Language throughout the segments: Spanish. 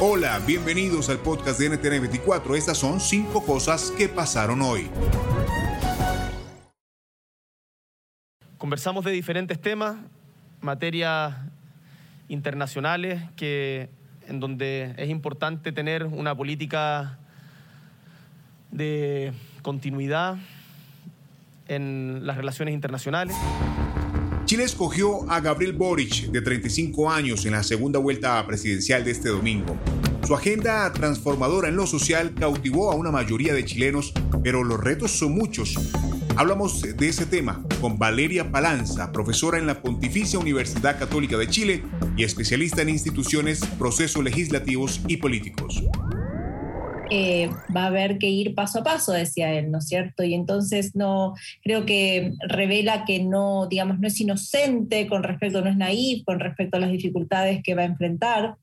Hola, bienvenidos al podcast de NTN 24. Estas son cinco cosas que pasaron hoy. Conversamos de diferentes temas, materias internacionales que en donde es importante tener una política de continuidad en las relaciones internacionales. Chile escogió a Gabriel Boric, de 35 años, en la segunda vuelta presidencial de este domingo. Su agenda transformadora en lo social cautivó a una mayoría de chilenos, pero los retos son muchos. Hablamos de ese tema con Valeria Palanza, profesora en la Pontificia Universidad Católica de Chile y especialista en instituciones, procesos legislativos y políticos. Eh, va a haber que ir paso a paso, decía él, ¿no es cierto? Y entonces no, creo que revela que no, digamos, no es inocente con respecto, no es naif con respecto a las dificultades que va a enfrentar.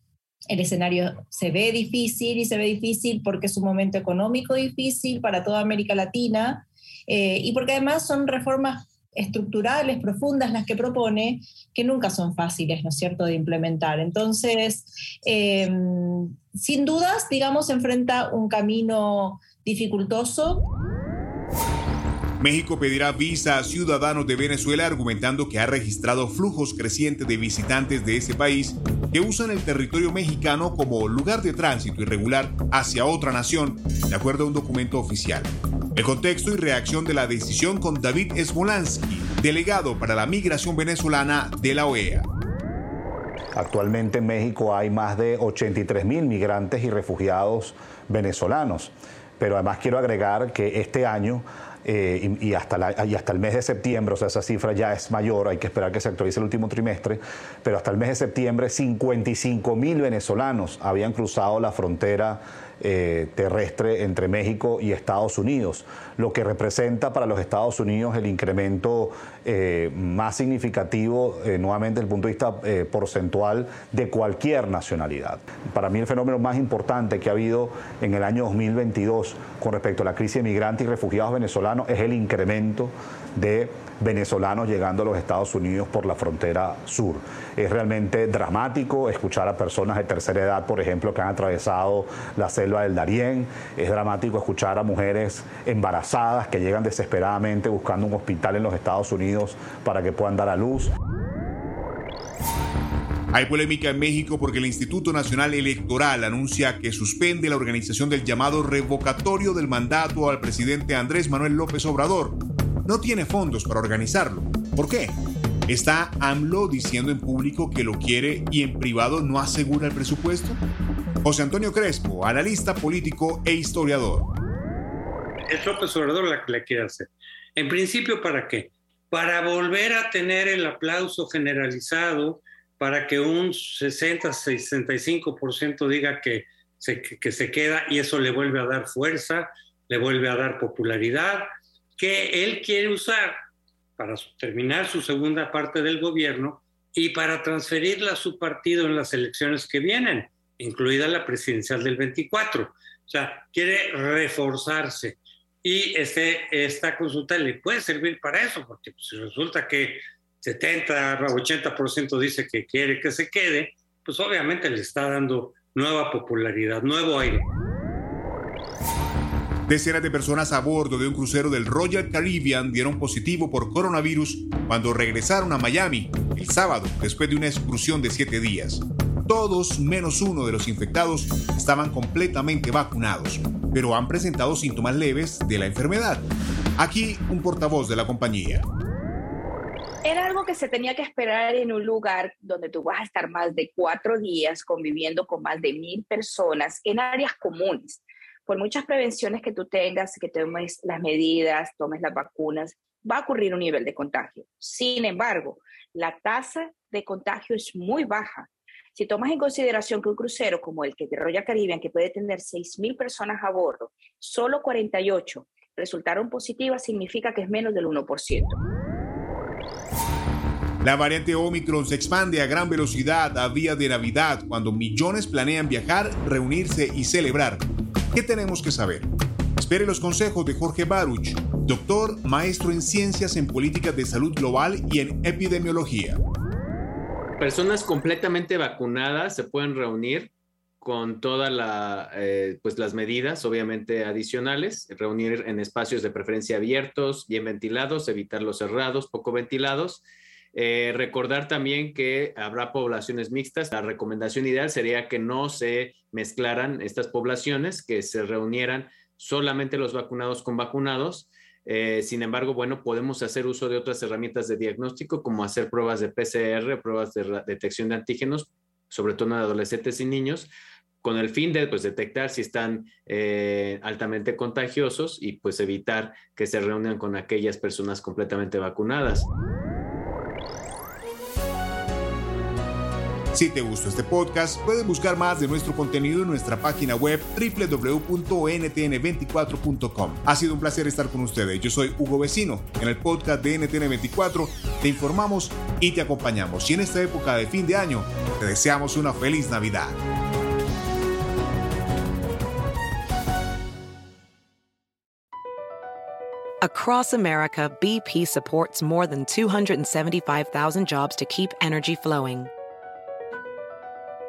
El escenario se ve difícil y se ve difícil porque es un momento económico difícil para toda América Latina eh, y porque además son reformas estructurales, profundas las que propone, que nunca son fáciles, ¿no es cierto?, de implementar. Entonces, em, sin dudas, digamos, enfrenta un camino dificultoso. México pedirá visa a ciudadanos de Venezuela argumentando que ha registrado flujos crecientes de visitantes de ese país que usan el territorio mexicano como lugar de tránsito irregular hacia otra nación, de acuerdo a un documento oficial. El contexto y reacción de la decisión con David Smolansky, delegado para la migración venezolana de la OEA. Actualmente en México hay más de 83 mil migrantes y refugiados venezolanos, pero además quiero agregar que este año eh, y, hasta hasta el mes de septiembre, o sea, esa cifra ya es mayor, hay que esperar que se actualice el último trimestre, pero hasta el mes de septiembre 55 mil venezolanos habían cruzado la frontera eh, terrestre entre México y Estados Unidos, lo que representa para los Estados Unidos el incremento eh, más significativo, eh, nuevamente desde el punto de vista porcentual, de cualquier nacionalidad. Para mí el fenómeno más importante que ha habido en el año 2022 con respecto a la crisis de migrantes y refugiados venezolanos es el incremento de venezolanos llegando a los Estados Unidos por la frontera sur. Es realmente dramático escuchar a personas de tercera edad, por ejemplo, que han atravesado la selva del Darién. Es dramático escuchar a mujeres embarazadas que llegan desesperadamente buscando un hospital en los Estados Unidos para que puedan dar a luz. Hay polémica en México porque el Instituto Nacional Electoral anuncia que suspende la organización del llamado revocatorio del mandato al presidente Andrés Manuel López Obrador no tiene fondos para organizarlo. ¿Por qué? ¿Está AMLO diciendo en público que lo quiere y en privado no asegura el presupuesto? José Antonio Crespo, analista político e historiador. Es López Obrador la que la quiere hacer. En principio, ¿para qué? Para volver a tener el aplauso generalizado, para que un 60-65% diga que se, que se queda y eso le vuelve a dar fuerza, le vuelve a dar popularidad, que él quiere usar para terminar su segunda parte del gobierno y para transferirla a su partido en las elecciones que vienen, incluida la presidencial del 24. O sea, quiere reforzarse. Y este, esta consulta le puede servir para eso, porque si resulta que 70 80% dice que quiere que se quede, pues obviamente le está dando nueva popularidad, nuevo aire. Decenas de personas a bordo de un crucero del Royal Caribbean dieron positivo por coronavirus cuando regresaron a Miami el sábado después de una excursión de siete días. Todos menos uno de los infectados estaban completamente vacunados, pero han presentado síntomas leves de la enfermedad. Aquí un portavoz de la compañía. Era algo que se tenía que esperar en un lugar donde tú vas a estar más de cuatro días conviviendo con más de mil personas en áreas comunes. Por muchas prevenciones que tú tengas, que tomes las medidas, tomes las vacunas, va a ocurrir un nivel de contagio. Sin embargo, la tasa de contagio es muy baja. Si tomas en consideración que un crucero como el que de Royal Caribbean, que puede tener 6.000 personas a bordo, solo 48 resultaron positivas, significa que es menos del 1%. La variante Omicron se expande a gran velocidad a vía de Navidad cuando millones planean viajar, reunirse y celebrar. ¿Qué tenemos que saber? Espere los consejos de Jorge Baruch, doctor, maestro en ciencias en políticas de salud global y en epidemiología. Personas completamente vacunadas se pueden reunir con todas eh, pues las medidas, obviamente adicionales, reunir en espacios de preferencia abiertos, bien ventilados, evitar los cerrados, poco ventilados. Eh, recordar también que habrá poblaciones mixtas. La recomendación ideal sería que no se mezclaran estas poblaciones, que se reunieran solamente los vacunados con vacunados. Eh, sin embargo, bueno, podemos hacer uso de otras herramientas de diagnóstico, como hacer pruebas de PCR, pruebas de detección de antígenos, sobre todo en adolescentes y niños, con el fin de pues, detectar si están eh, altamente contagiosos y pues evitar que se reúnan con aquellas personas completamente vacunadas. Si te gustó este podcast, puedes buscar más de nuestro contenido en nuestra página web www.ntn24.com. Ha sido un placer estar con ustedes. Yo soy Hugo Vecino. En el podcast de NTN24 te informamos y te acompañamos. Y en esta época de fin de año, te deseamos una feliz Navidad. Across America, BP supports more than 275,000 jobs to keep energy flowing